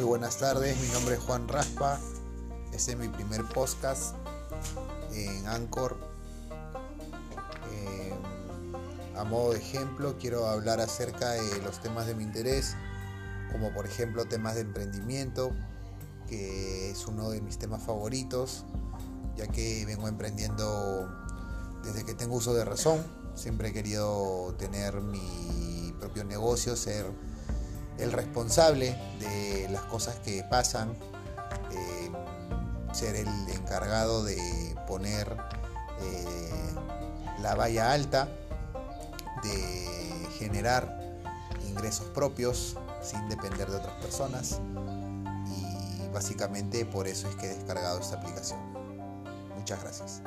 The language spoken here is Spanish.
buenas tardes. Mi nombre es Juan Raspa. Este es mi primer podcast en Anchor. Eh, a modo de ejemplo, quiero hablar acerca de los temas de mi interés, como por ejemplo temas de emprendimiento, que es uno de mis temas favoritos, ya que vengo emprendiendo desde que tengo uso de razón. Siempre he querido tener mi propio negocio, ser el responsable de las cosas que pasan, eh, ser el encargado de poner eh, la valla alta, de generar ingresos propios sin depender de otras personas y básicamente por eso es que he descargado esta aplicación. Muchas gracias.